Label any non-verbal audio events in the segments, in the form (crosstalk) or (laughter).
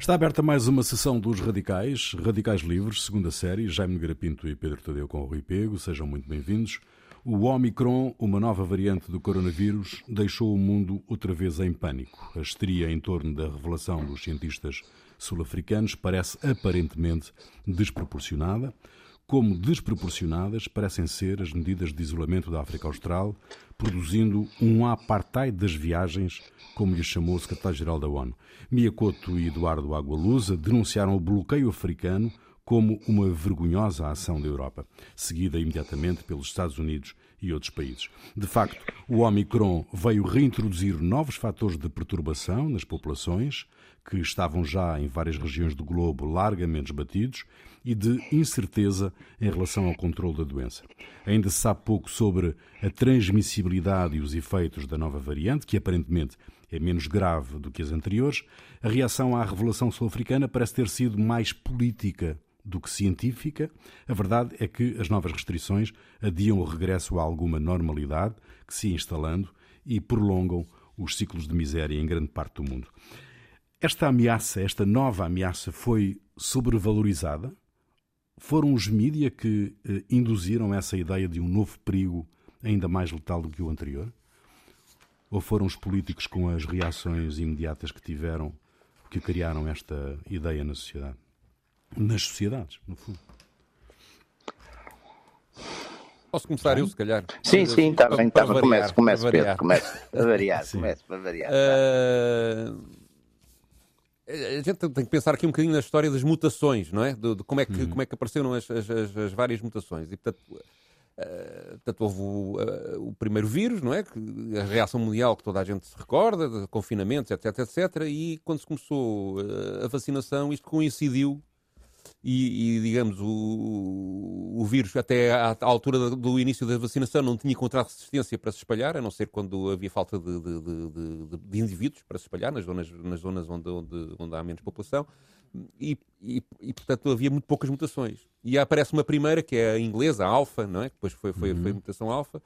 Está aberta mais uma sessão dos Radicais, Radicais Livres, segunda série, Jaime Nogueira Pinto e Pedro Tadeu com o Rui Pego, sejam muito bem-vindos. O Omicron, uma nova variante do coronavírus, deixou o mundo outra vez em pânico. A histeria em torno da revelação dos cientistas sul-africanos parece aparentemente desproporcionada, como desproporcionadas parecem ser as medidas de isolamento da África Austral, produzindo um apartheid das viagens, como lhe chamou o secretário-geral da ONU. Miyakoto e Eduardo Agualusa denunciaram o bloqueio africano como uma vergonhosa ação da Europa, seguida imediatamente pelos Estados Unidos e outros países. De facto, o Omicron veio reintroduzir novos fatores de perturbação nas populações, que estavam já em várias regiões do globo largamente batidos, e de incerteza em relação ao controle da doença. Ainda se sabe pouco sobre a transmissibilidade e os efeitos da nova variante, que aparentemente é menos grave do que as anteriores. A reação à revelação sul-africana parece ter sido mais política do que científica. A verdade é que as novas restrições adiam o regresso a alguma normalidade que se instalando e prolongam os ciclos de miséria em grande parte do mundo. Esta ameaça, esta nova ameaça, foi sobrevalorizada? Foram os mídia que eh, induziram essa ideia de um novo perigo ainda mais letal do que o anterior? Ou foram os políticos com as reações imediatas que tiveram que criaram esta ideia na sociedade? nas sociedades, no fundo. Posso começar eu, se calhar? Sim, sim, está bem, está bem. Comece, comece, Pedro, comece. A variar, comece, para variar. Uh, a gente tem que pensar aqui um bocadinho na história das mutações, não é? De, de como, é que, uhum. como é que apareceram as, as, as, várias mutações. E, portanto, uh, portanto houve o, uh, o, primeiro vírus, não é? A reação mundial que toda a gente se recorda, de confinamentos, etc, etc. E quando se começou a vacinação, isto coincidiu e, e, digamos, o, o vírus, até à, à, altura do início da vacinação, não tinha encontrado resistência para se espalhar, a não ser quando havia falta de, de, de, de indivíduos para se espalhar, nas zonas, nas zonas onde, onde, onde há menos população, e, e, e, portanto, havia muito poucas mutações. E aparece uma primeira, que é a inglesa, a alfa, não é? que depois foi, foi, uhum. foi a mutação alfa,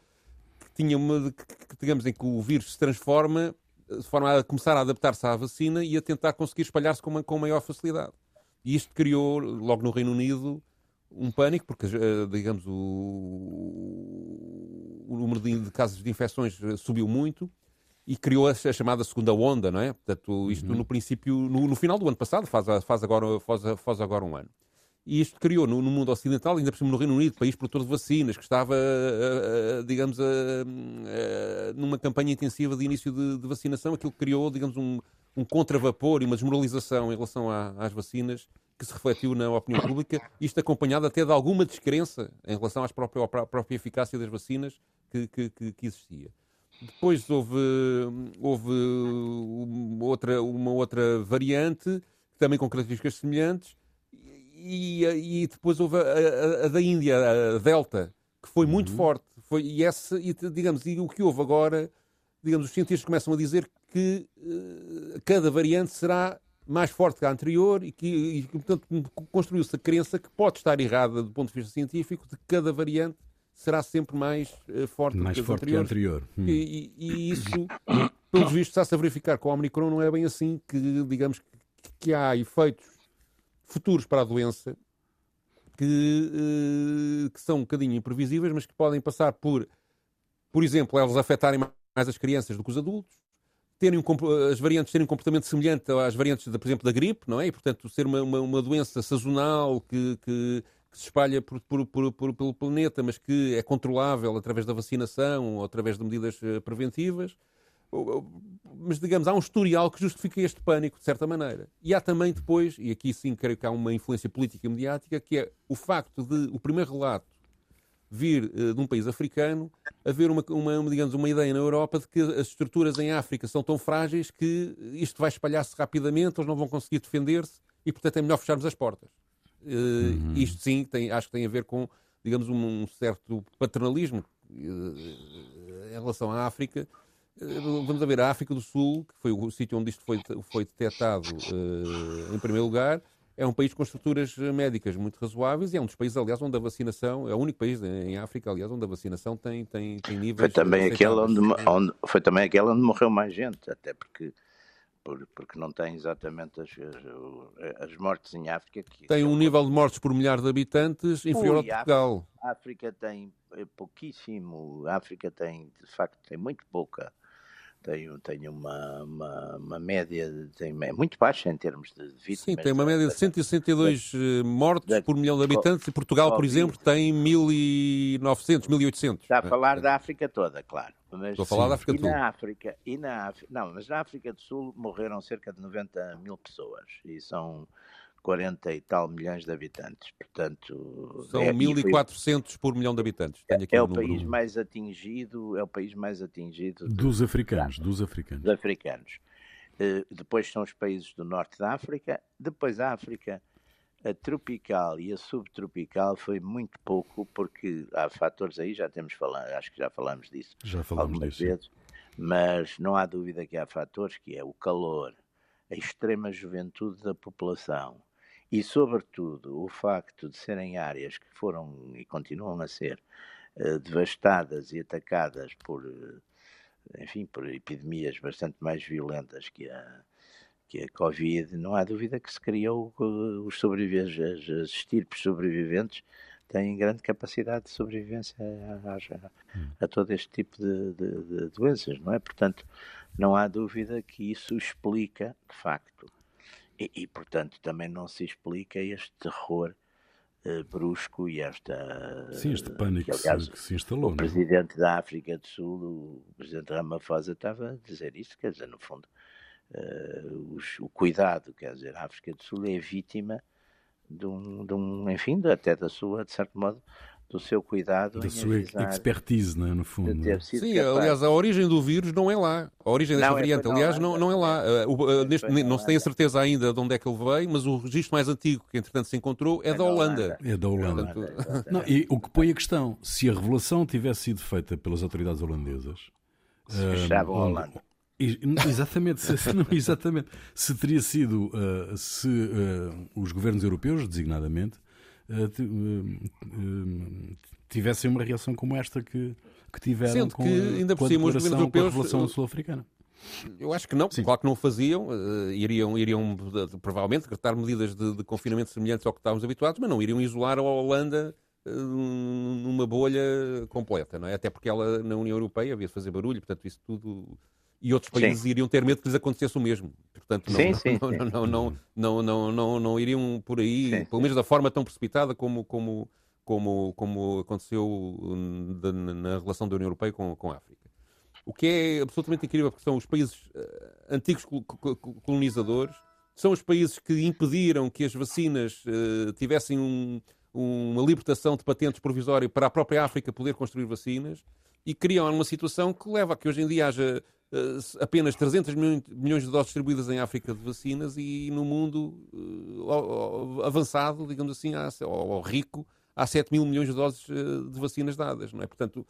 que tinha uma, que, que, digamos, em que o vírus se transforma de forma a começar a adaptar-se à vacina e a tentar conseguir espalhar-se com, com maior facilidade. E isto criou, logo no Reino Unido, um pânico, porque, eh, digamos, o, o número de, casos de infecções eh, subiu muito e criou a, chamada segunda onda, não é? Portanto, isto uhum. no princípio, no, no, final do ano passado, faz, faz, agora, faz, faz agora um ano. E isto criou no, no, mundo ocidental, ainda por cima no Reino Unido, país produtor de vacinas, que estava, uh, digamos, numa campanha intensiva de início de, de, vacinação, aquilo criou, digamos, um, um contravapor e uma desmoralização em relação à, às vacinas que se refletiu na opinião pública, isto acompanhado até de alguma descrença em relação às própria, à própria eficácia das vacinas que, que, que existia. Depois houve, houve uma, outra, uma outra variante, também com características semelhantes, e, e depois houve a, a, a, da Índia, a Delta, que foi muito uhum. forte. Foi, e, esse, e, digamos, e o que houve agora, digamos, os cientistas começam a dizer que uh, cada variante será mais forte que a anterior e que, e, portanto, construiu-se a crença que pode estar errada do ponto de vista científico de que cada variante será sempre mais uh, forte, mais que, forte que a anterior. Hum. E, e, isso, pelos vistos, está-se a verificar com o Omicron, não é bem assim que, digamos, que, que há efeitos futuros para a doença que, uh, que são um bocadinho imprevisíveis, mas que podem passar por, por exemplo, elas afetarem mais as crianças do que os adultos, terem um, as variantes terem um comportamento semelhante às variantes, de, por exemplo, da gripe, não é? E, portanto, ser uma, uma, uma doença sazonal que, que, que se espalha por, por, por, pelo planeta, mas que é controlável através da vacinação ou através de medidas eh, preventivas. Mas, digamos, há um historial que justifica este pânico, de certa maneira. E há também depois, e aqui sim creio que há uma influência política e mediática, que é o facto de o primeiro relato vir uh, de um país africano, haver uma, uma, digamos, uma ideia na Europa de que as estruturas em África são tão frágeis que isto vai espalhar-se rapidamente, eles não vão conseguir defender-se e, portanto, é melhor fecharmos as portas. Uh. Isto sim, tem, acho que tem a ver com, digamos, um, um certo paternalismo uh, em relação à África. Vamos a ver, a África do Sul, que foi o sítio onde isto foi, foi detectado em primeiro lugar, é um país com estruturas médicas muito razoáveis e é um dos países, aliás, onde a vacinação, é o único país em África, aliás, onde a vacinação tem, tem, tem níveis. Foi também, aquele onde, onde, foi também aquele onde morreu mais gente, até porque por, porque não tem exatamente as, as, as, mortes em África. Que, tem um nível de mortes por milhar de habitantes inferior Ui, ao Portugal. A África tem pouquíssimo, a África tem, de facto, tem muito pouca tem, tem uma, uma, uma, média tem, é muito baixa em termos de vítimas. Sim, tem uma média de 162 da, eh, mortes da, por milhão de habitantes e Portugal, por exemplo, tem 1.900, 1.800. Está a falar é. da África toda, claro. Mas, Estou a falar da África do Sul. Na África, e na África, não, mas na África do Sul morreram cerca de 90 mil pessoas e são 40 e tal milhões de habitantes. Portanto, são é, 1.400 por milhão de habitantes. é, é o país mais atingido, é o país mais atingido dos de, africanos, dos africanos. Dos africanos. Uh, depois são os países do norte da África, depois a África a tropical e a subtropical foi muito pouco, porque há fatores aí, já temos falado, acho que já falamos disso já falamos algumas disso. vezes, mas não há dúvida que há fatores que é o calor, a extrema juventude da população, e, sobretudo, o facto de serem áreas que foram e continuam a ser uh, devastadas e atacadas por, uh, enfim, por epidemias bastante mais violentas que a, que a Covid, não há dúvida que se criou uh, os sobreviventes, as, as estirpes sobreviventes têm grande capacidade de sobrevivência a, a, a todo este tipo de, de, de doenças, não é? Portanto, não há dúvida que isso explica, de facto, e, e, portanto, também não se explica este terror uh, brusco e esta. Sim, este pânico que, aliás, que se instalou. O é? presidente da África do Sul, o presidente Ramaphosa, estava a dizer isso, quer dizer, no fundo, uh, os, o cuidado, quer dizer, a África do Sul é vítima de um, de um enfim, até da sua, de certo modo, do seu cuidado. Da sua expertise, né, no fundo. Sim, capaz. aliás, a origem do vírus não é lá. A origem desta não, é variante, é, aliás, não, não é lá. Uh, uh, neste, não, não se tem a certeza ainda de onde é que ele veio, mas o registro mais antigo que, entretanto, se encontrou é, é da Holanda. É da Holanda. Portanto... (laughs) não, e o que põe a questão, se a revelação tivesse sido feita pelas autoridades holandesas... Se fechava uh, a Holanda. Exatamente, se, não, (laughs) exatamente. Se teria sido, uh, se uh, os governos europeus, designadamente, tivessem uma reação como esta que, que tiveram Sendo com, que, ainda por cima, os governos europeus, com a relação sul-africana. Eu acho que não, Sim. claro que não o faziam, uh, iriam, iriam uh, provavelmente decretar medidas de, de, confinamento semelhantes ao que estávamos habituados, mas não iriam isolar a Holanda uh, numa bolha completa, não é? Até porque ela na União Europeia havia de fazer barulho, portanto isso tudo e outros países sim. iriam ter medo que lhes acontecesse o mesmo. Portanto, não, sim, não, sim, não, não, não, não, não, não, não, iriam por aí, pelo menos da forma tão precipitada como, como, como, como aconteceu hum, na relação da União Europeia com, com a África. O que é absolutamente incrível, porque são os países uh, antigos colonizadores, são os países que impediram que as vacinas uh, tivessem um, uma libertação de patentes provisória para a própria África poder construir vacinas e criam uma situação que leva a que hoje em dia haja apenas 300 milhões de doses distribuídas em África de vacinas e no mundo uh, avançado, digamos assim, ou, rico, há 7 mil milhões de doses uh, de vacinas dadas, não é? Portanto,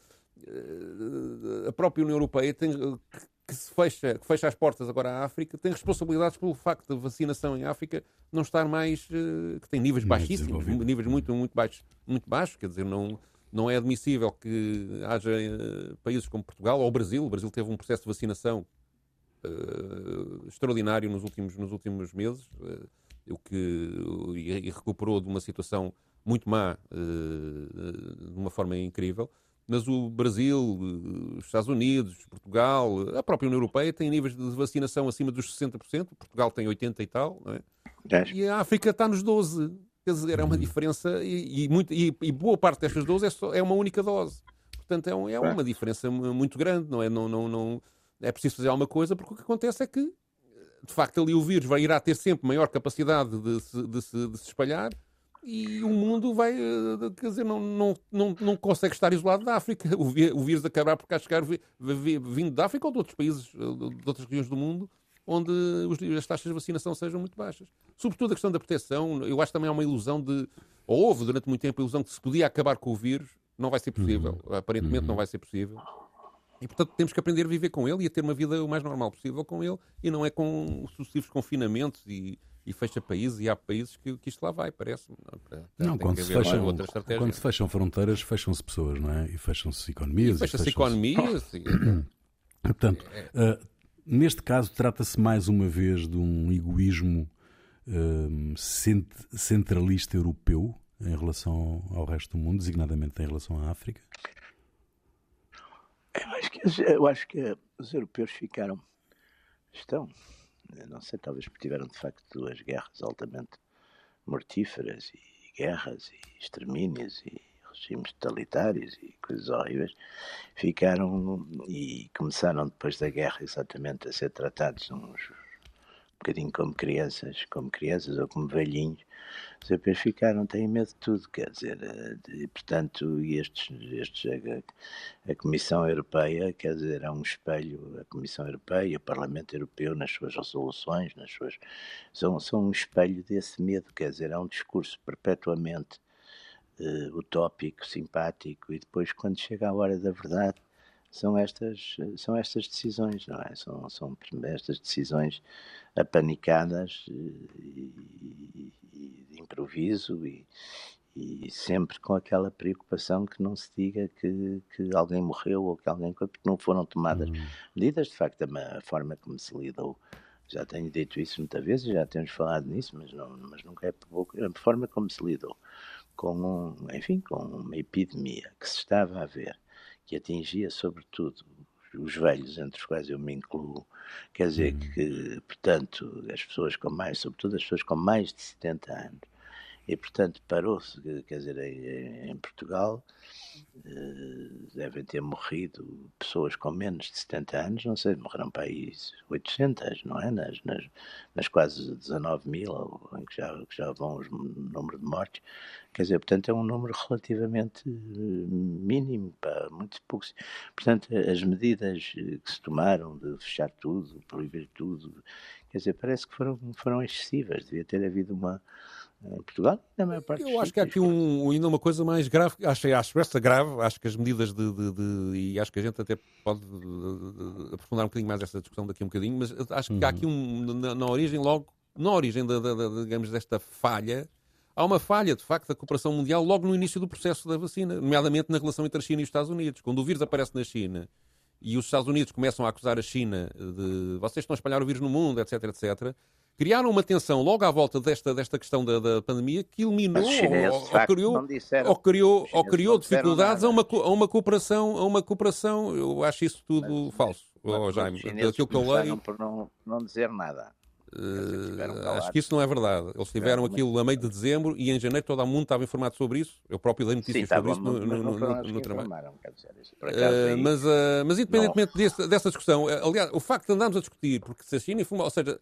a própria União Europeia tem, que, se fecha, que fecha as portas agora à África tem responsabilidades pelo facto da vacinação em África não estar mais, que tem níveis baixíssimos, níveis muito, muito baixos, muito baixos, quer dizer, não não é admissível que haja uh, países como Portugal ou o Brasil. O Brasil teve um processo de vacinação uh, extraordinário nos últimos, nos últimos meses, uh, o que, e, e, recuperou de uma situação muito má de uma forma incrível. Mas o Brasil, os Estados Unidos, Portugal, a própria União Europeia tem níveis de vacinação acima dos 60%, Portugal tem 80% e tal, é? E a África está nos 12%. Quer dizer, é uma diferença e, e, muito, e, e boa parte destas doses é, só, é uma única dose. Portanto, é, um, é uma diferença muito grande, não é? Não, não, não, é preciso fazer alguma coisa, porque o que acontece é que, de facto, ali o vírus vai, irá ter sempre maior capacidade de se, de se, de se espalhar e o mundo vai, eh, quer dizer, não, não, não, não consegue estar isolado da África. (laughs) O, vírus acabará por cá chegar vindo da África ou de outros países, eh, de outras regiões do mundo, onde as taxas de vacinação sejam muito baixas. Sobretudo a questão da proteção, eu acho também há uma ilusão de, ou houve durante muito tempo a ilusão que se podia acabar com o vírus, não vai ser possível. Uhum. Aparentemente uhum. não vai ser possível. E, portanto, temos que aprender a viver com ele e a ter uma vida o mais normal possível com ele e não é com sucessivos confinamentos e, e fecha países e há países que, que isto lá vai, parece-me. Não, não quando, se fecham, quando se fecham fronteiras, fecham-se pessoas, não é? E fecham-se economias. Fecha-se fecham economias. (coughs) Portanto, uh, Neste caso, trata-se mais uma vez de um egoísmo um, centralista europeu em relação ao resto do mundo, designadamente em relação à África? Eu acho que, eu acho que os europeus ficaram, estão, não sei, talvez porque tiveram de facto duas guerras altamente mortíferas e guerras e extermínios e regimes totalitários e coisas horríveis, ficaram e começaram depois da guerra exatamente a ser tratados uns um bocadinho como crianças, como crianças ou como velhinhos, os europeus ficaram, têm medo de tudo, quer dizer, eh, e, portanto, estes, estes, a, a, Comissão Europeia, quer dizer, é um espelho, a Comissão Europeia, o Parlamento Europeu, nas suas resoluções, nas suas, são, são um espelho desse medo, quer dizer, é um discurso perpetuamente uh, utópico, simpático, e depois, quando chega a hora da verdade, são estas, são estas decisões, não é? São, são estas decisões apanicadas eh, e, e de improviso e, e sempre com aquela preocupação que não se diga que, que alguém morreu ou que alguém porque não foram tomadas uhum. medidas de facto a forma como se lidou já tenho dito isso muitas vezes já temos falado nisso mas não mas nunca é pouco a forma como se lidou com um, enfim com uma epidemia que se estava a ver que atingia sobretudo os velhos, entre os quais eu me incluo. Quer dizer uhum. que, portanto, as pessoas com mais, sobretudo as pessoas com mais de 70 anos, e portanto parou-se, quer dizer, em, em Portugal eh, devem ter morrido pessoas com menos de 70 anos, não sei, morreram para aí 800, não é? Nas, nas, nas quase 19 mil, em que já, que já vão o número de mortes. Quer dizer, portanto, é um número relativamente eh, mínimo, para muito poucos. Portanto, as medidas que se tomaram de fechar tudo, proibir tudo, quer dizer, parece que foram, foram excessivas. Devia ter havido uma em Portugal, na maior parte Eu acho que há aqui um, ainda uma coisa mais grave, acho, acho essa grave, acho que as medidas de, de, de, e acho que a gente até pode aprofundar um bocadinho mais essa discussão daqui a um bocadinho, mas acho que uhum. há aqui um, na, na, origem logo, na origem da, da, da, digamos, desta falha, há uma falha, de facto, da cooperação mundial logo no início do processo da vacina, nomeadamente na relação entre a China e os Estados Unidos. Quando o vírus aparece na China e os Estados Unidos começam a acusar a China de vocês estão a espalhar o vírus no mundo, etc, etc, criaram uma tensão logo à volta desta, desta questão da, da pandemia que eliminou ou, ou, criou, disseram, ou criou, ou criou dificuldades a uma, a uma cooperação, a uma cooperação, eu acho isso tudo mas, falso, mas, oh, Jaime, daquilo que eu leio. por não, não dizer nada. Uh, acho que isso não é verdade. Eles tiveram aquilo a meio de dezembro e em janeiro todo o mundo estava informado sobre isso. Eu próprio dei notícias Sim, sobre isso no, no, no, no trabalho. Uh, mas, uh, mas independentemente desse, dessa discussão, aliás, o facto de andarmos a discutir, porque se a China informa, ou seja,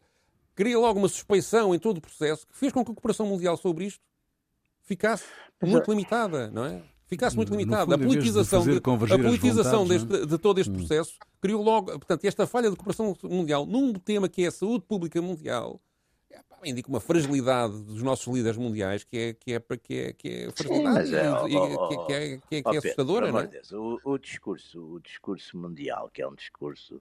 cria logo uma suspeição em todo o processo que fez com que a cooperação mundial sobre isto ficasse muito limitada, não é? Ficasse muito limitada. Fundo, a politização, de, de a politização vontades, deste, é? de todo este hum. processo criou logo, portanto, esta falha de cooperação mundial num tema que é a saúde pública mundial indica uma fragilidade dos nossos líderes mundiais que é, que é, que é, que é fragilidade Sim, é, que, é, que, é, que, é, que é assustadora, não é? Deus, o, o, discurso, o discurso mundial, que é um discurso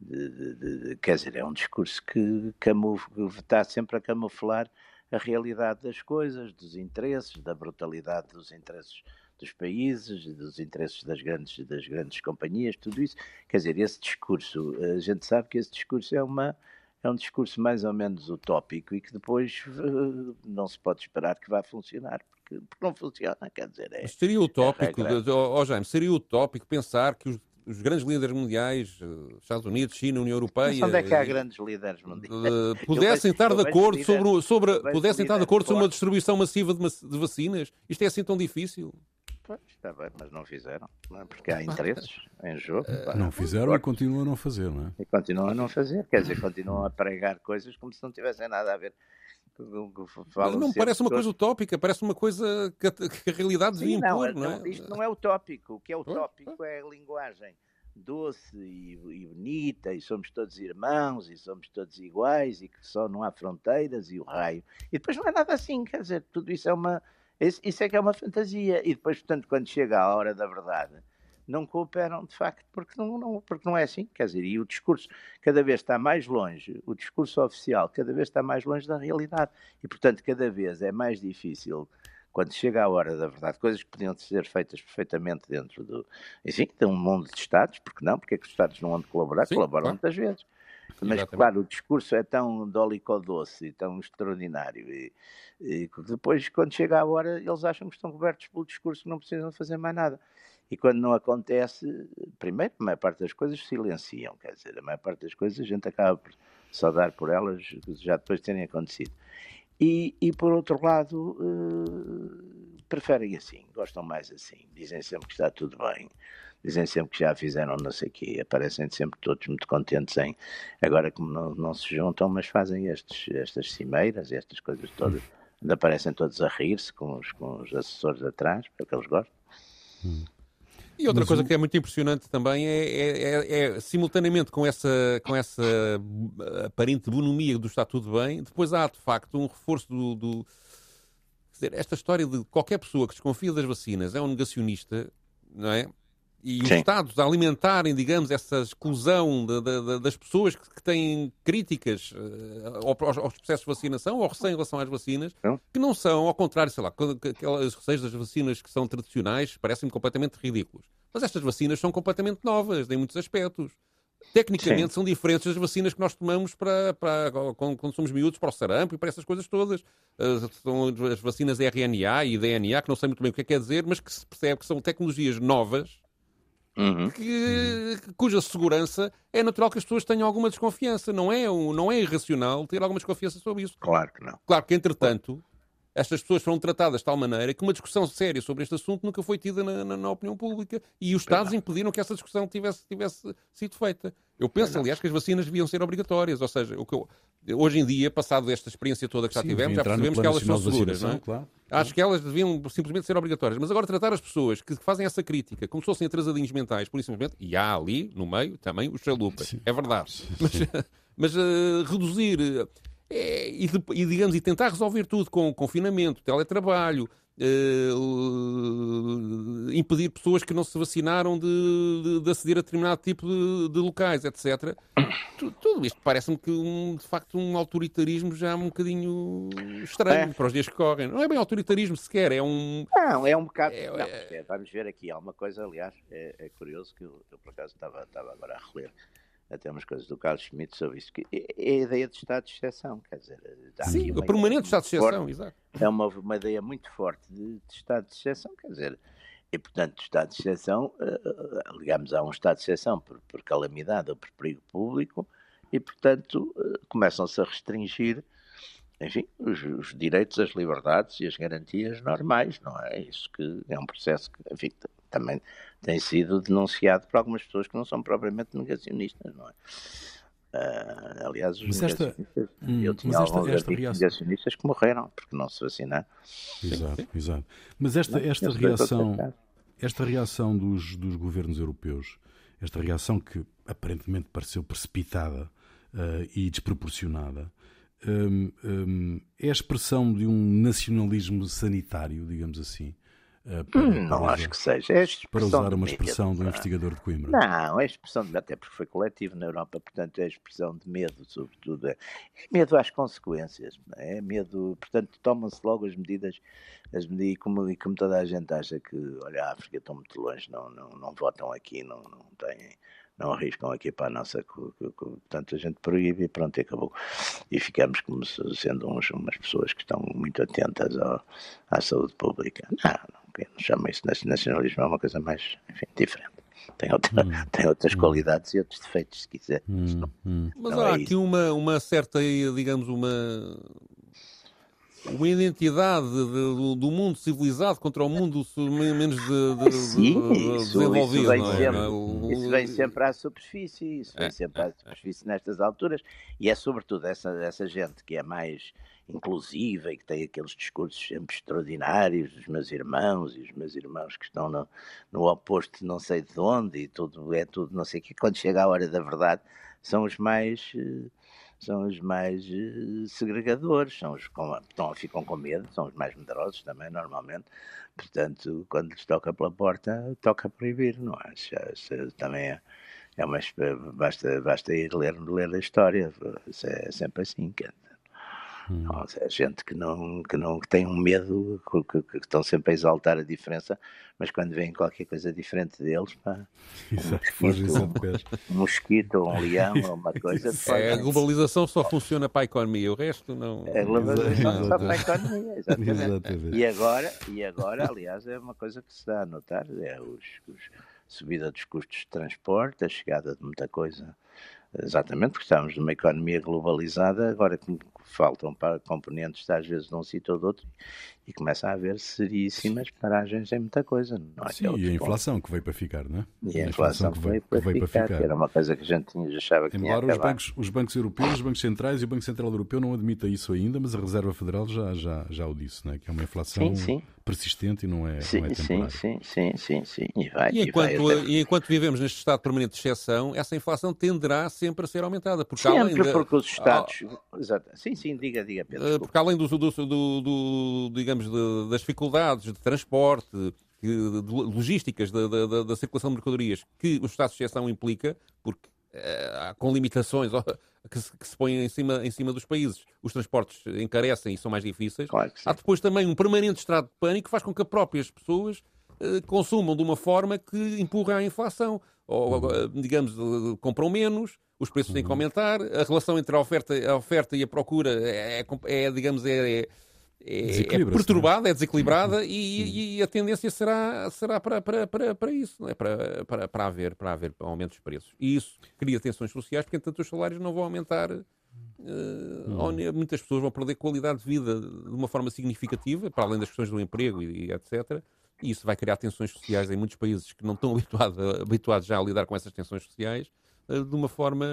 de, de, de, quer dizer, é um discurso que camuf, está sempre a camuflar a realidade das coisas, dos interesses, da brutalidade dos interesses dos países, dos interesses das grandes, das grandes companhias, tudo isso. Quer dizer, esse discurso, a gente sabe que esse discurso é uma é um discurso mais ou menos utópico e que depois uh, não se pode esperar que vá funcionar, porque, porque não funciona, quer dizer... É, seria utópico, é oh, Jaime, seria utópico pensar que os os grandes líderes mundiais, eh, Estados Unidos, China, União Europeia. Mas onde é que há grandes líderes mundiais? Uh, pudessem estar de acordo sobre, sobre pudessem estar de acordo sobre uma distribuição massiva de, vacinas? Isto é assim tão difícil? Pois, está bem, mas não fizeram, não é? porque há interesses (laughs) em jogo. Uh, não fizeram e continuam a não fazer, não é? E continuam a não fazer, quer dizer, continuam a pregar coisas como se não tivessem nada a ver Falam não parece uma coisa utópica, parece uma coisa que a, que a realidade devia impor, não, não, é? Isto não é utópico. O que é utópico é a linguagem doce e, e, bonita, e somos todos irmãos, e somos todos iguais, e que só não há fronteiras, e o raio. E depois não é nada assim, quer dizer, tudo isso é uma. Isso é que é uma fantasia. E depois, portanto, quando chega a hora da verdade, não cooperam de facto, porque não, não, porque não é assim. Quer dizer, e o discurso cada vez está mais longe, o discurso oficial cada vez está mais longe da realidade. E, portanto, cada vez é mais difícil, quando chega a hora da verdade, coisas que podiam ser feitas perfeitamente dentro do. Enfim, de um mundo de Estados, porque não? Porque é que os Estados não vão colaborar? Sim, Colaboram claro. muitas vezes. mas Exatamente. claro, o discurso é tão dólico doce e tão extraordinário. E, e, depois, quando chega a hora, eles acham que estão cobertos pelo discurso que não precisam fazer mais nada. E quando não acontece, primeiro, a maior parte das coisas silenciam, quer dizer, a maior parte das coisas a gente acaba por só dar por elas já depois de terem acontecido. E, e por outro lado, uh, preferem assim, gostam mais assim, dizem sempre que está tudo bem, dizem sempre que já fizeram não sei o quê, aparecem sempre todos muito contentes em, agora como não, não se juntam, mas fazem estes, estas cimeiras, estas coisas todas, ainda aparecem todos a rir-se com os, com os assessores atrás, porque eles gostam. Hum. E outra Mas coisa o... que é muito impressionante também é, é, é, é, simultaneamente com essa, com essa aparente bonomia do está tudo bem, depois há de facto um reforço do, do. Quer dizer, esta história de qualquer pessoa que desconfia das vacinas é um negacionista, não é? E os Sim. Estados a alimentarem, digamos, essa exclusão de, de, de, das pessoas que, que, têm críticas uh, aos, aos, processos de vacinação ou recém em relação às vacinas, não. que não são, ao contrário, sei lá, aquelas receios das vacinas que são tradicionais parecem-me completamente ridículos. Mas estas vacinas são completamente novas, em muitos aspectos. Tecnicamente Sim. são diferentes das vacinas que nós tomamos para, para, quando, quando somos miúdos para o sarampo e para essas coisas todas. Uh, são as vacinas RNA e DNA, que não sei muito bem o que é que quer dizer, mas que se percebe que são tecnologias novas Uhum. Que, cuja segurança é natural que as pessoas tenham alguma desconfiança. Não é, não é irracional ter alguma desconfiança sobre isso. Claro que não. Claro que, entretanto, estas pessoas foram tratadas de tal maneira que uma discussão séria sobre este assunto nunca foi tida na, na, na opinião pública e os Estados impediram que essa discussão tivesse, tivesse sido feita. Eu penso, aliás, que as vacinas deviam ser obrigatórias, ou seja, o que eu, hoje em dia, passado esta experiência toda que já Sim, tivemos, já percebemos que elas são seguras, não é? Claro. Acho que elas deviam simplesmente ser obrigatórias. Mas agora tratar as pessoas que fazem essa crítica como se fossem atrasadinhos mentais, por simplesmente, e há ali, no meio, também os chalupas. É verdade. Mas, (laughs) mas uh, reduzir é, e, e, digamos, e tentar resolver tudo com confinamento, teletrabalho, uh, impedir pessoas que não se vacinaram de, de, de aceder a determinado tipo de, de locais, etc. Tudo isto parece-me que, um, de facto, um autoritarismo já um bocadinho estranho é. para os dias que correm. Não é bem autoritarismo sequer, é um. Não, é um bocado. É, não, é... vamos ver aqui, há uma coisa, aliás, é, é curioso que eu, eu, por acaso estava, estava agora a reler até umas coisas do Carlos Schmitt sobre isso, que é, é a ideia de Estado de exceção, quer dizer... Sim, o permanente Estado de exceção, forte, exato. É uma, uma ideia muito forte de, de, Estado de exceção, quer dizer, e portanto, Estado de exceção, uh, ligamos a um Estado de exceção por, por calamidade ou por perigo público, e portanto uh, começam-se a restringir enfim, os, os, direitos, as liberdades e as garantias normais, não é? Isso que é um processo que, enfim, também tem sido denunciado por algumas pessoas que não são propriamente negacionistas, não é? Uh, aliás, os esta, hum, eu tinha alguns esta, reação... negacionistas que morreram porque não se vacinaram. Exato, exato. Mas esta, esta reação, esta reação dos, dos governos europeus, esta reação que aparentemente pareceu precipitada uh, e desproporcionada, um, um, é a expressão de um nacionalismo sanitário, digamos assim. Uh, para, hum, não acho que seja. É para usar uma expressão do investigador de Coimbra. Não, é expressão de até porque foi coletivo na Europa, portanto é expressão de medo, sobretudo. É, é medo às consequências, é medo, portanto tomam-se logo as medidas, as medidas e como, e como toda a gente acha que, olha, a África está muito longe, não, não, não votam aqui, não, não têm não arriscam aqui para a nossa. Portanto, a gente proíbe e pronto, e acabou. E ficamos como sendo uns, umas pessoas que estão muito atentas ao, à saúde pública. Não, não, quem não chama isso nacionalismo é uma coisa mais, enfim, diferente. Tem, outra, hum. (laughs) tem outras hum. qualidades e outros defeitos, se quiser. Hum. hum. Mas há é aqui uma, uma certa, digamos, uma uma identidade de, do mundo civilizado contra o mundo menos de, de, Sim, isso, desenvolvido. Isso vem, é? sempre, isso vem sempre à superfície, isso vem é, sempre à é, é. superfície nestas alturas, e é sobretudo essa, essa gente que é mais inclusiva e que tem aqueles discursos sempre extraordinários dos meus irmãos e os meus irmãos que estão no, no oposto não sei de onde e tudo é tudo não sei o que, quando chega a hora da verdade são os mais uh, são os mais uh, segregadores, são os que estão, ficam com medo, são os mais medrosos também, normalmente. Portanto, quando lhes toca pela porta, toca proibir, não é? também é, é uma, basta, basta ir ler, ler a história, é sempre assim. Hum. É gente que não, que não que tem um medo, que, que, estão sempre a exaltar a diferença, mas quando vem qualquer coisa diferente deles, pá, um, mosquito, um mosquito um leão ou uma coisa. É, a globalização só funciona para a economia, o resto não. A globalização só para a economia, exatamente. exatamente. E agora, e agora, aliás, é uma coisa que se dá a notar, é os, os subida dos custos de transporte, a chegada de muita coisa Exatamente, porque estamos numa economia globalizada, agora faltam para componentes às vezes de um sítio ou de outro, e começa a haver seríssimas paragens em muita coisa. Não é Sim, e a inflação que veio para ficar, não é? E a, a inflação, inflação, que veio, para, veio ficar, para, ficar, que era uma coisa que a gente tinha, achava que Embora os bancos, os bancos europeus, os bancos centrais e o Banco Central Europeu não admitam isso ainda, mas a Reserva Federal já, já, já o disse, não é? que é uma inflação sim, sim. persistente e não é, sim, não é temporária. Sim, sim, sim, sim. E, vai, e, enquanto, e, vai e enquanto vivemos neste estado permanente de exceção, essa inflação tenderá sempre a ser aumentada. Porque sempre, além porque os Estados... Exato. Sim, sim, diga, diga, Pedro. Desculpa. Porque além do, do, do, do digamos, de, das dificuldades de transporte, de, de logísticas da, da, da, circulação de mercadorias que o estado de exceção implica, porque é, com limitações que se, que se põem em cima, em cima dos países, os transportes encarecem e são mais difíceis. Claro Há depois também um permanente estado de pânico que faz com que as próprias pessoas eh, consumam de uma forma que empurra a inflação. Ou, uhum. digamos, compram menos, os preços têm que uhum. aumentar, a relação entre a oferta, a oferta e a procura é, é, é digamos, é, é é, é perturbada, é desequilibrada e, e, a tendência será, será para, para, para, para isso, é? para, para, para, haver, para haver aumento dos preços. E isso cria tensões sociais, porque entanto os salários não vão aumentar. Uh, muitas pessoas vão perder qualidade de vida de uma forma significativa, para além das questões do emprego e, e etc. E isso vai criar tensões sociais em muitos países que não estão (laughs) habituados, habituados já a lidar com essas tensões sociais de uma forma,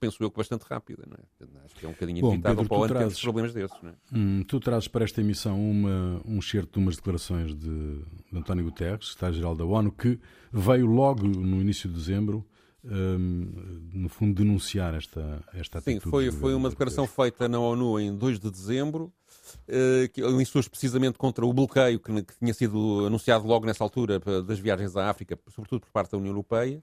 penso eu, que bastante rápida. Não é? Acho que é um bocadinho Bom, inevitável Pedro, para o ano trazes, problemas desses. É? hum, tu trazes para esta emissão uma, um certo de umas declarações de, de António Guterres, secretário-geral da ONU, que veio logo no início de dezembro um, no fundo, denunciar esta, esta atitude. Sim, foi, foi uma declaração feita na ONU em 2 de dezembro, uh, que, em suas precisamente contra o bloqueio que, que, tinha sido anunciado logo nessa altura das viagens à África, sobretudo por parte da União Europeia.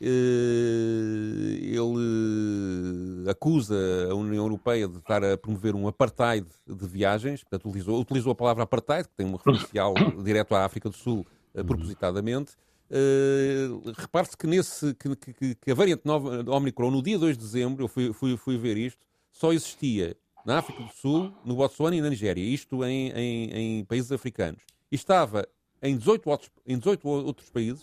Eh, ele acusa a União Europeia de estar a promover um apartheid de viagens, portanto, utilizou, utilizou a palavra apartheid, que tem um referencial (coughs) direto à África do Sul, eh, uhum. propositadamente. Uh, Repare-se que, nesse, que, que, que, a variante nova Omicron, no dia 2 de dezembro, eu fui, fui, fui ver isto, só existia na África do Sul, no Botsuana e na Nigéria, isto em, em, em países africanos. E estava em 18 outros, em 18 outros países,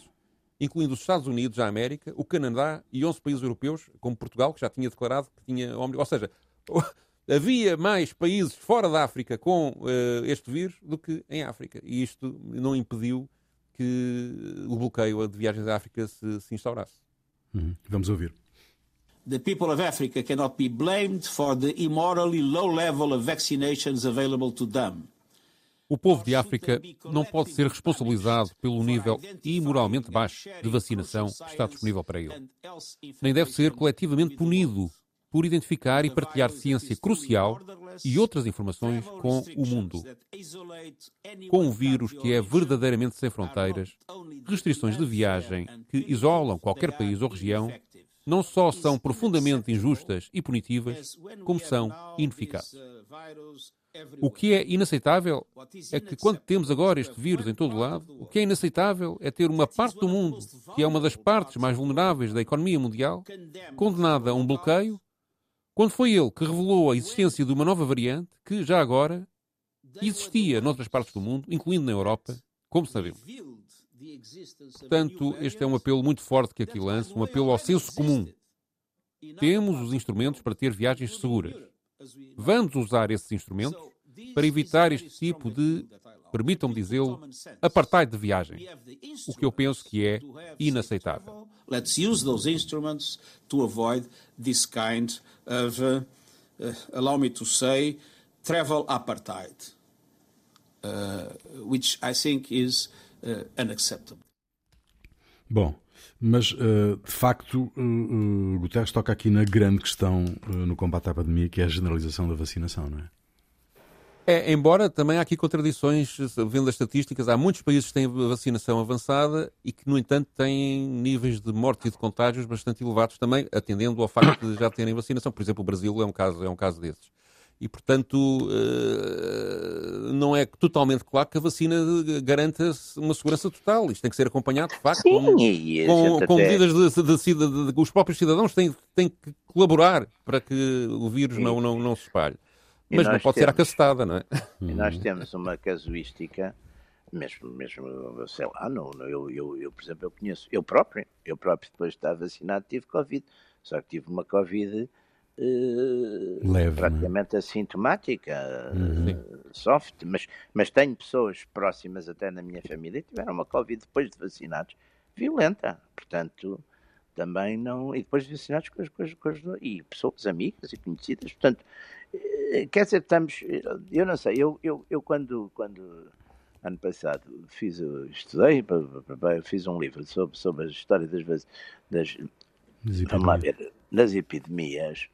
incluindo os Estados Unidos da América, o Canadá e 11 países europeus, como Portugal, que já tinha declarado que tinha Ou seja, (laughs) havia mais países fora da África com uh, este vírus do que em África. E isto não impediu que o bloqueio de viagens à África se, se instaurasse. Uhum. Vamos ouvir. The people of Africa cannot be blamed for the immorally low level of vaccinations available to them. O povo de África não pode ser responsabilizado pelo nível imoralmente baixo de vacinação que está disponível para ele. Nem deve ser coletivamente punido por identificar e partilhar ciência crucial e outras informações com o mundo. Com um vírus que é verdadeiramente sem fronteiras, restrições de viagem que isolam qualquer país ou região não só são profundamente injustas e punitivas, como são ineficazes. O que é inaceitável é que, quando temos agora este vírus em todo o lado, o que é inaceitável é ter uma parte do mundo, que é uma das partes mais vulneráveis da economia mundial, condenada a um bloqueio, quando foi ele que revelou a existência de uma nova variante que, já agora, existia noutras partes do mundo, incluindo na Europa, como sabemos. Portanto, este é um apelo muito forte que aqui lanço, um apelo ao senso comum. Temos os instrumentos para ter viagens seguras. Vamos usar esses instrumentos para evitar este tipo de, permitam-me dizê-lo, apartheid de viagem. O que eu penso que é inaceitável. Let's use those instruments to avoid this kind of, uh, uh, allow me to say, travel apartheid, uh, which I think is uh, unacceptable. Bom, mas uh, de facto uh, Guterres toca aqui na grande questão no combate à pandemia, que é a generalização da vacinação, não é? É, embora também há aqui contradições, vendo as estatísticas, há muitos países que têm vacinação avançada e que, no entanto, têm níveis de morte e de contágios bastante elevados também, atendendo ao facto de já terem vacinação. Por exemplo, o Brasil é um caso, é um caso desses. E, portanto, não é totalmente claro que a vacina garanta uma segurança total. Isto tem que ser acompanhado, de facto, Sim, com, com, com até- medidas de, de- de- de- Os próprios cidadãos têm, têm que colaborar para que o vírus não, não, não se espalhe. E Mas não pode ser temos- cacetada, não é? E nós temos uma casuística, mesmo, mesmo sei lá, não, não, eu, eu, eu, por exemplo, eu conheço, eu próprio, eu próprio depois de estar vacinado tive Covid, só que tive uma Covid eh, Leve, não é? praticamente assintomática, Uhum. eh, soft, mas, mas tenho pessoas próximas até na minha família que tiveram uma Covid depois de vacinados, violenta, portanto também não, e depois de vacinados com as coisas, e pessoas amigas e conhecidas, portanto, eh, quer dizer, estamos, eh, eu não sei, eu, eu, eu quando, quando ano passado fiz, estudei, fiz um livro sobre, sobre a história das, das, Mas e vamos lá ver, das epidemias,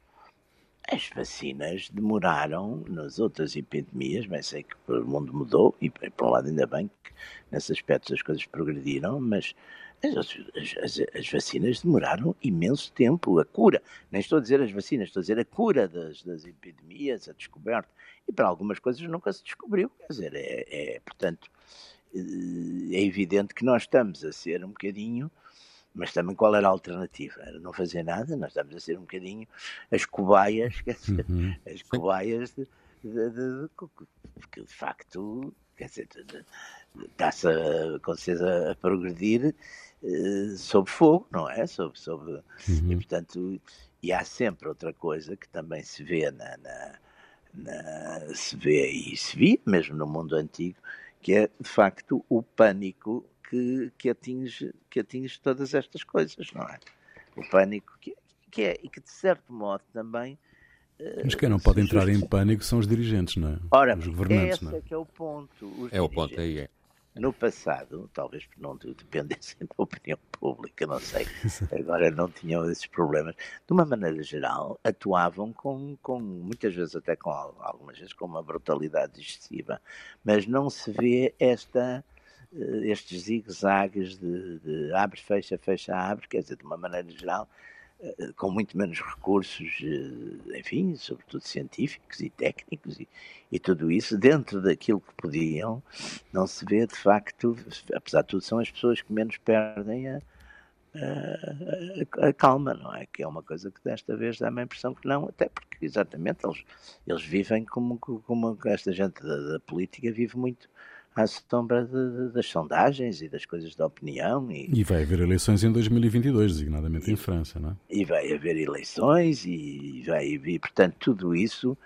as vacinas demoraram nas outras epidemias, bem sei que o mundo mudou e por um lado ainda bem que nesse aspecto as coisas progrediram, mas as, as- as- as vacinas demoraram imenso tempo, a cura, nem estou a dizer as vacinas, estou a dizer a cura das, das epidemias, a descoberta, e para algumas coisas nunca se descobriu, quer dizer, é, é, portanto, eh, é evidente que nós estamos a ser um bocadinho mas também qual era a alternativa? Era não fazer nada, nós estamos a ser um bocadinho as cobaias, (laughs) quer dizer, Uhum. as cobaias de, de, de, porque de facto, está-se a, com certeza a progredir eh, sob fogo, não é? Sob, sob, E portanto, e há sempre outra coisa que também se vê na, na- na- se vê e se via mesmo no mundo antigo, que é de facto o pânico que, que, atinge, que atinge todas estas coisas, não é? O pânico que, que é, e que de certo modo também. eh, Mas quem não pode entrar em pânico são os dirigentes, não é? Ora, os governantes, esse não é? é que é o ponto. Os É o ponto, aí é. No passado, talvez por não dependessem (laughs) da opinião pública, não sei, (laughs) agora não tinham esses problemas, de uma maneira geral, atuavam com, com muitas vezes até com al- algumas vezes com uma brutalidade excessiva, mas não se vê esta estes zigue-zagues de, de abre, fecha, fecha, abre, quer dizer, de uma maneira geral, eh, com muito menos recursos, eh, enfim, sobretudo científicos e técnicos e, e tudo isso, dentro daquilo que podiam, não se vê de facto, apesar de tudo, são as pessoas que menos perdem a, a, a calma, não é? Que é uma coisa que desta vez dá-me a impressão que não, até porque exatamente eles, eles vivem como, como esta gente da, da política vive muito à sombra de- das sondagens e das coisas da opinião e, E vai haver eleições em 2022, designadamente em França, não é? e vai haver eleições e vai e, portanto tudo isso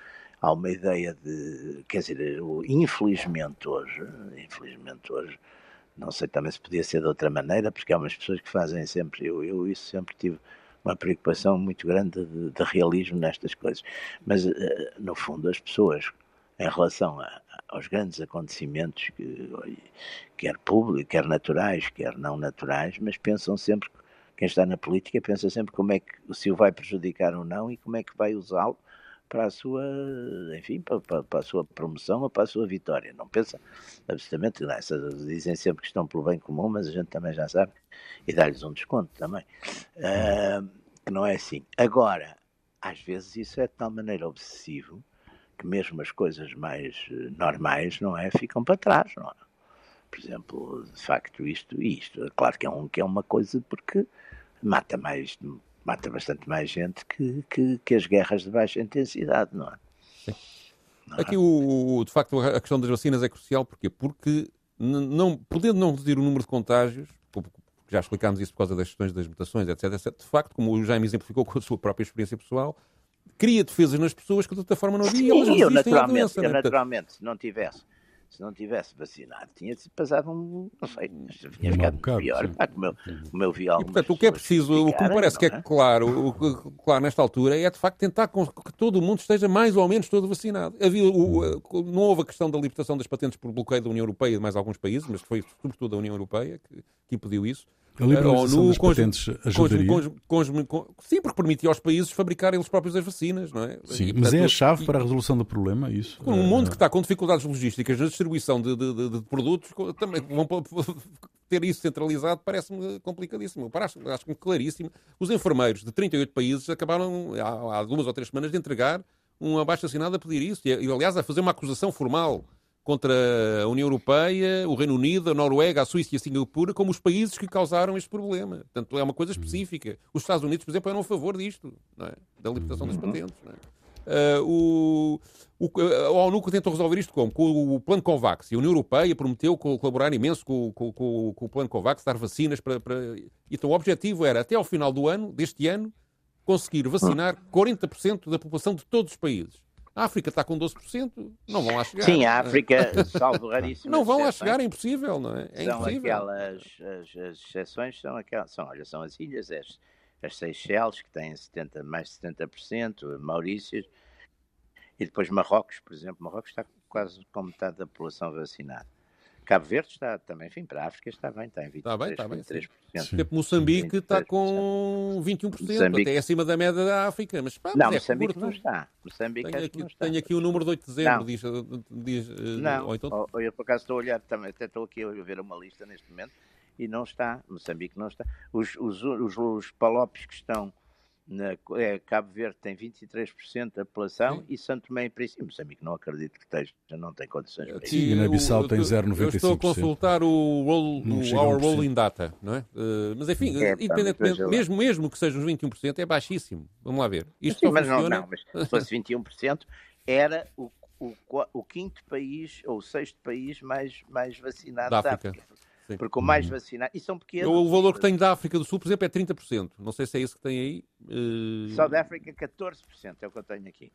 há uma ideia de quer dizer infelizmente hoje infelizmente hoje não sei também se podia ser de outra maneira porque há umas pessoas que fazem sempre eu, eu isso sempre tive uma preocupação muito grande de, de realismo nestas coisas mas eh, no fundo as pessoas em relação a- aos grandes acontecimentos que, quer públicos, quer naturais, quer não naturais, mas pensam sempre quem está na política pensa sempre como é que se o vai prejudicar ou não e como é que vai usá-lo para a sua, enfim, para, para, a sua promoção ou para a sua vitória. Não pensa absolutamente, não, é? dizem sempre que estão pelo bem comum, mas a gente também já sabe e dá-lhes um desconto também. Ah, que não é assim. Agora, às vezes isso é de tal maneira obsessivo que mesmo as coisas mais eh, normais, não é, ficam para trás, não é? Por exemplo, de facto isto e isto, é claro que é, um, que é uma coisa porque mata mais, mata bastante mais gente que, que, que as guerras de baixa intensidade, não é? Não é? Aqui, o, o- de facto, a questão das vacinas é crucial. Porquê? Porque, não, podendo não reduzir o número de contágios, já explicámos isso por causa das questões das mutações, etc, etc, de facto, como o Jaime exemplificou com a sua própria experiência pessoal, cria defesas nas pessoas que de outra forma não havia e elas Sim, eu naturalmente, doença. eu né? Naturalmente, se não tivesse, se não tivesse vacinado, tinha-se passado um, não sei, tinha Um ficado bocado, pior, sim. pá, como eu, como eu vi E, portanto, o que é preciso, o que me parece que não é claro, o que- claro nesta altura, é de facto tentar que todo o mundo esteja mais ou menos todo vacinado. Havia, o- o- não houve a questão da libertação das patentes por bloqueio da União Europeia e de mais alguns países, mas foi sobretudo a União Europeia que, que impediu isso. A liberalização ONU das patentes ajudaria? sim, porque permitia aos países fabricarem eles próprios as vacinas, não é? Sim, E, mas é a portanto, chave e- para a resolução do problema, isso? um mundo que está com dificuldades logísticas na distribuição de, de- de- de produtos, também vão (laughs) ter isso centralizado, parece-me complicadíssimo. Parece- Acho-me claríssimo. Os enfermeiros de 38 países acabaram, há, há duas ou três semanas, de entregar um abaixo assinado a pedir isso. E, aliás, a fazer uma acusação formal contra a União Europeia, o Reino Unido, a Noruega, a Suíça e a Singapura como os países que causaram este problema. Portanto, é uma coisa específica. Os Estados Unidos, por exemplo, eram a favor disto, é? da limitação das patentes. Uh, o, o, a ONU tentou resolver isto como? Com o plano COVAX. E a União Europeia prometeu colaborar imenso com, com, com, com o plano COVAX, dar vacinas para, para... Então o objetivo era, até ao final do ano, deste ano, conseguir vacinar 40% da população de todos os países. A África está com 12%, não vão lá chegar. Sim, a África, (laughs) salvo raríssimo. Não vão lá chegar, é impossível, não é? é são impossível. aquelas, as, as exceções são aquelas, são, olha, são as ilhas, as, as Seychelles, que têm 70, mais de 70%, Maurícios, e depois Marrocos, por exemplo, Marrocos está quase com metade da população vacinada. Cabo Verde está também, enfim, para a África está bem, está em 23%. Está bem, está bem. 23%. Sim. Tipo, Moçambique está com 21%, Moçambique. até acima da média da África. Mas, pá, não, mas é Moçambique curto. não está. Moçambique tenho, aqui, não está. tenho aqui o número de 8 de dezembro, diz, diz, eh, Não, ou então... eu por acaso estou a olhar também, até estou aqui a ver uma lista neste momento e não está, Moçambique não está. Os, os, os, os palopes que estão na, é, Cabo Verde tem 23% da população Sim. e Santo Tomé e Príncipe. Moçambique não acredito que esteja, não tem condições para isso. Guiné-Bissau tem 0,95%. Eu estou a consultar o, roll, o Our Rolling Data, não é? Uh, mas enfim, é, independentemente, mesmo, mesmo que seja uns 21%, é baixíssimo. Vamos lá ver. Isto Sim, mas funciona... não, não, mas se fosse 21%, era o, o, o, quinto país ou o sexto país mais, mais vacinado da África. Da África. Sim. Porque o mais vacinado. E são pequenos. O valor que tenho da África do Sul, por exemplo, é 30%. Não sei se é isso que tem aí. Uh... Só da África, 14% é o que eu tenho aqui.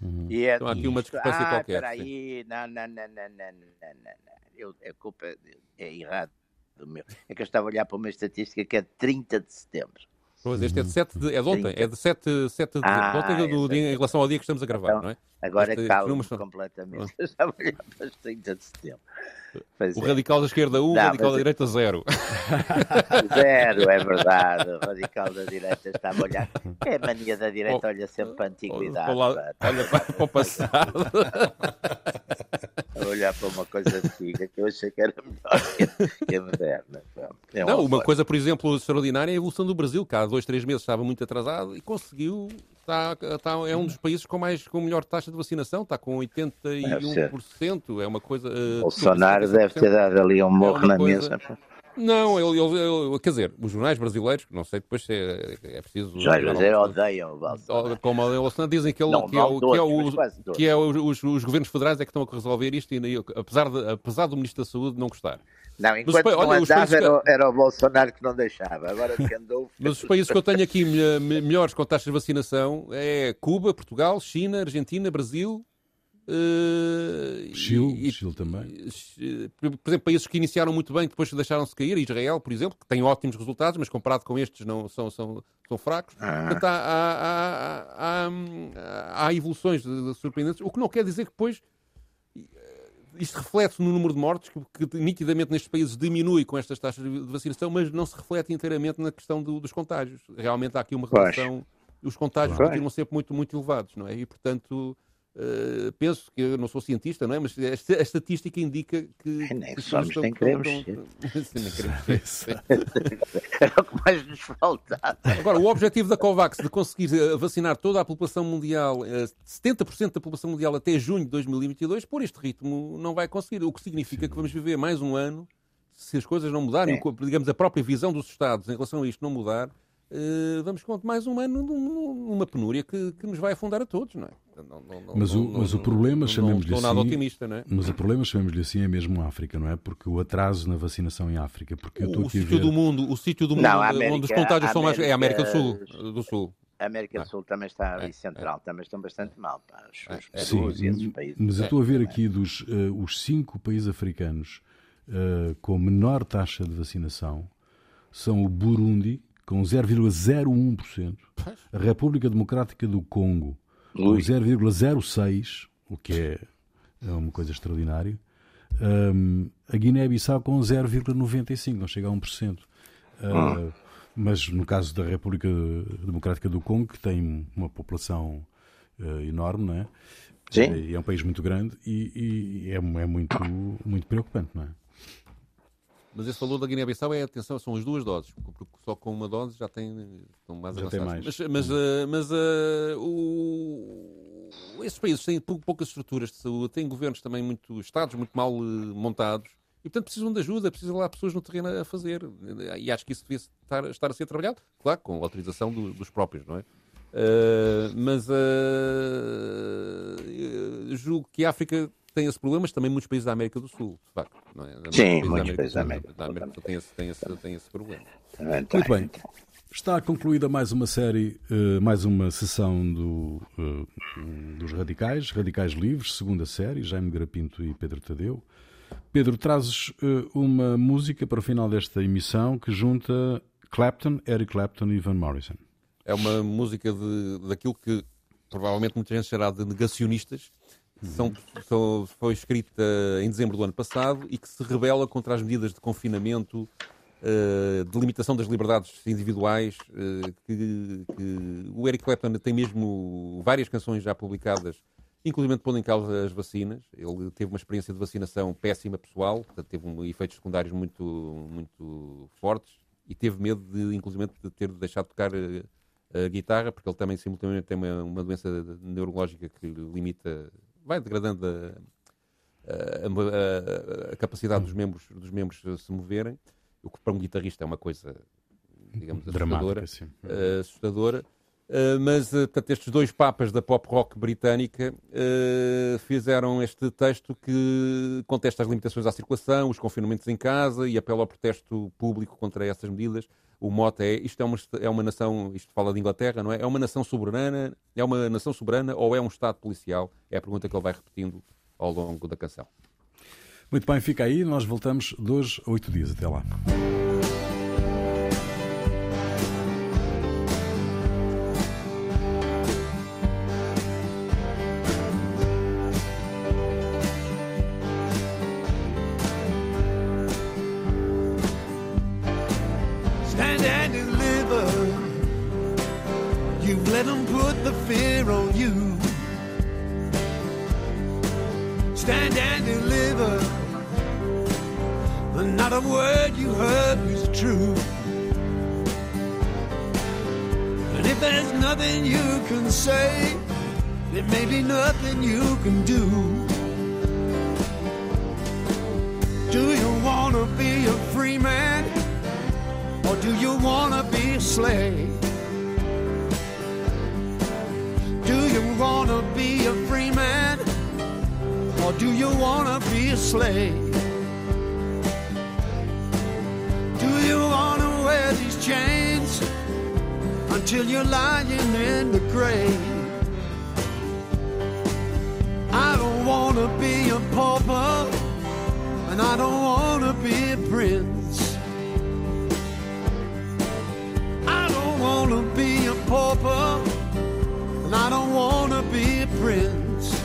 Uhum. E é então há aqui uma discrepância ah, qualquer. Espera aí, não, não, não, não, não, não, não. Eu, a culpa é errado do meu. É que eu estava a olhar para uma estatística que é de 30 de setembro. Pois, este é de, 7 de, é de ontem, é de 7, 7 de ah, ontem do, do, em relação ao dia que estamos a gravar, então, não é? Agora calmo completamente. Eu estava a olhar para os 30 de setembro. Pois o é. radical da esquerda 1, um, o radical da direita 0. (laughs) Zero, é verdade. O radical da direita está a olhar. (laughs) É a mania da direita, olha sempre para a antiguidade. Olha para, para o passado. (laughs) a olhar para uma coisa antiga que eu achei que era melhor que a moderna. É Não, uma coisa, por exemplo, extraordinária é a evolução do Brasil, que há dois, três meses estava muito atrasado e conseguiu Está, está, é um dos países com, mais, com melhor taxa de vacinação, está com 81%, é uma coisa... Uh, Bolsonaro deve ter dado ali um morro é na coisa... mesa. Não, ele, ele, ele, quer dizer, os jornais brasileiros, não sei depois se é, é preciso. Os jornais brasileiros odeiam o Bolsonaro. Como o Bolsonaro dizem que, ele, não, que, é, que, é, o, que é os, os, governos federais é que estão a resolver isto, e, apesar, de, apesar do Ministro da Saúde não gostar. Não, enquanto Mas, olha, andava, era, era, o Bolsonaro que não deixava. Agora que andou. (laughs) Mas os países que eu tenho aqui melhores com taxas de vacinação é Cuba, Portugal, China, Argentina, Brasil. Uh, Chile, e, Chile também. Por exemplo, países que iniciaram muito bem, depois deixaram-se cair, Israel, por exemplo, que tem ótimos resultados, mas comparado com estes não são, são, são fracos. Ah. Portanto, há, há, há, há, evoluções surpreendentes, o que não quer dizer que depois isto reflete no número de mortes, que, que, nitidamente nestes países diminui com estas taxas de vacinação, mas não se reflete inteiramente na questão do, dos contágios. Realmente há aqui uma relação. Os contágios continuam sempre muito, muito elevados, não é? E, portanto, Uh, penso que eu não sou cientista, não é? Mas a, a estatística indica que. É, nem que somos, (laughs) nem queremos (laughs) ser. Era o que mais nos faltava. Agora, o objetivo da COVAX de conseguir eh, vacinar toda a população mundial, 70% eh, da população mundial até junho de 2022, por este ritmo não vai conseguir. O que significa Sim. que vamos viver mais um ano, se as coisas não mudarem, é. digamos, a própria visão dos Estados em relação a isto não mudar, uh, vamos com mais um ano numa penúria que, que nos vai afundar a todos, não é? Não, não, mas, o, mas o problema, chamemos-lhe assim. Nada otimista, não é? Mas o problema, chamemos-lhe assim, é mesmo a África, não é? Porque o atraso na vacinação em África. Porque eu o, o sítio ver... do mundo, o sítio do mundo América, onde os contágios são mais. É a América do Sul. Do Sul. A América do Sul também está ali é, central, é. também estão bastante mal. Pá, os, é, é. Sim, e esses países. Mas eu estou a ver aqui dos uh, os cinco países africanos uh, com menor taxa de vacinação são o Burundi, com 0,01%, a República Democrática do Congo, com 0,06, o que é, é uma coisa extraordinária, um, a Guiné-Bissau com 0,95, não chega a 1%. Uh, ah. Mas no caso da República Democrática do Congo, que tem uma população uh, enorme, não é? Sim. É, é um país muito grande e, e é, é, muito, muito preocupante, não é? Mas esse valor da Guiné-Bissau é, atenção, são as duas doses, porque só com uma dose já tem estão mais já tem mais. Mas, mas, uh, mas uh, o, esses países têm poucas estruturas de saúde, têm governos também muito, estados muito mal uh, montados, e portanto precisam de ajuda, precisam lá pessoas no terreno a fazer. E acho que isso devia estar, estar a ser trabalhado, claro, com a autorização do, dos próprios, não é? Mas julgo que a África tem esse problema, mas também muitos países da América do Sul, de facto. Não é? Sim, muitos países da América, da América, do Sul têm esse, têm, esse, têm esse problema. Muito bem. Está concluída mais uma série, uh, mais uma sessão do, uh, dos Radicais, Radicais Livres, segunda série, Jaime Grapinto e Pedro Tadeu. Pedro, trazes uh, uma música para o final desta emissão que junta Clapton, Eric Clapton e Van Morrison. É uma música de, daquilo que provavelmente muita gente será de negacionistas, são, são, foi escrita em dezembro do ano passado e que se rebela contra as medidas de confinamento, uh, de limitação das liberdades individuais. Uh, que, que, o Eric Clapton tem mesmo várias canções já publicadas, inclusive pondo em causa as vacinas. Ele teve uma experiência de vacinação péssima pessoal, portanto, teve um, efeitos secundários muito, muito fortes e teve medo, de, inclusive, de ter deixado de tocar. Uh, a guitarra, porque ele também simultaneamente tem uma, uma doença neurológica que limita vai degradando a, a, a, capacidade dos membros, dos membros se moverem, o que para um guitarrista é uma coisa, digamos, assustadora. Uh, assustadora. Uh, mas, uh, portanto, estes dois papas da pop rock britânica uh, fizeram este texto que contesta as limitações à circulação, os confinamentos em casa e apela ao protesto público contra essas medidas. O mote é, isto é uma, é uma nação, isto fala de Inglaterra, não é? É uma nação soberana, é uma nação soberana ou é um Estado policial? É a pergunta que ele vai repetindo ao longo da canção. Muito bem, fica aí, nós voltamos dois oito dias. Até lá. nothing you can do. Do you wanna be a free man? Or do you wanna be a slave? Do you wanna be a free man? Or do you wanna be a slave? Do you wanna wear these chains until you're lying in the grave? don't wanna be a pauper, and I don't wanna be a prince. I don't wanna be a pauper, and I don't wanna be a prince.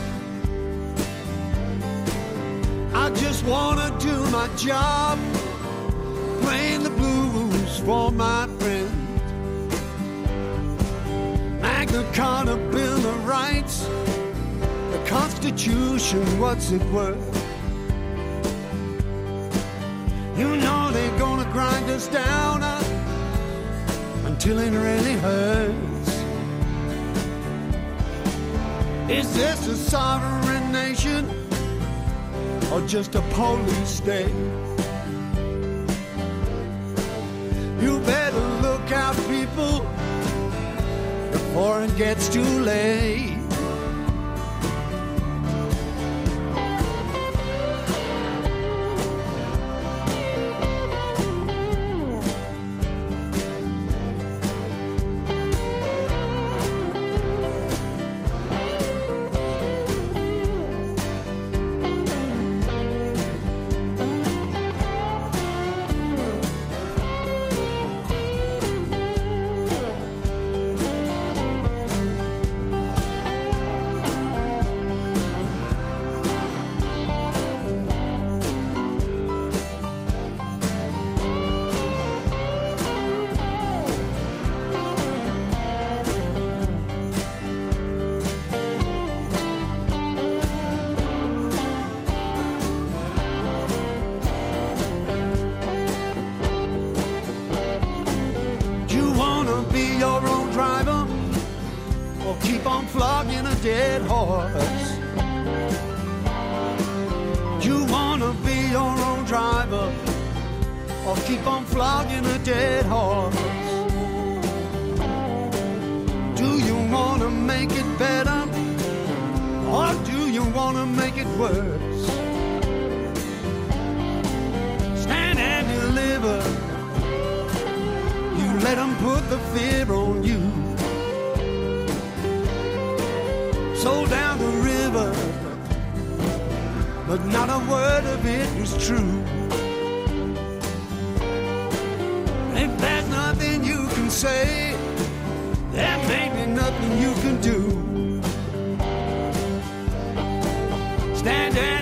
I just wanna do my job, playing the blues for my friends. Magna Carta Bill of Rights what's it worth? You know they're gonna grind us down uh, until it really hurts. Is this a sovereign nation or just a police state? You better look out, people, before it gets too late. On flogging a dead horse. Do you wanna make it better or do you wanna make it worse? Stand and deliver. You let them put the fear on you. Sold down the river, but not a word of it was true. Say, there may be nothing you can do. Stand and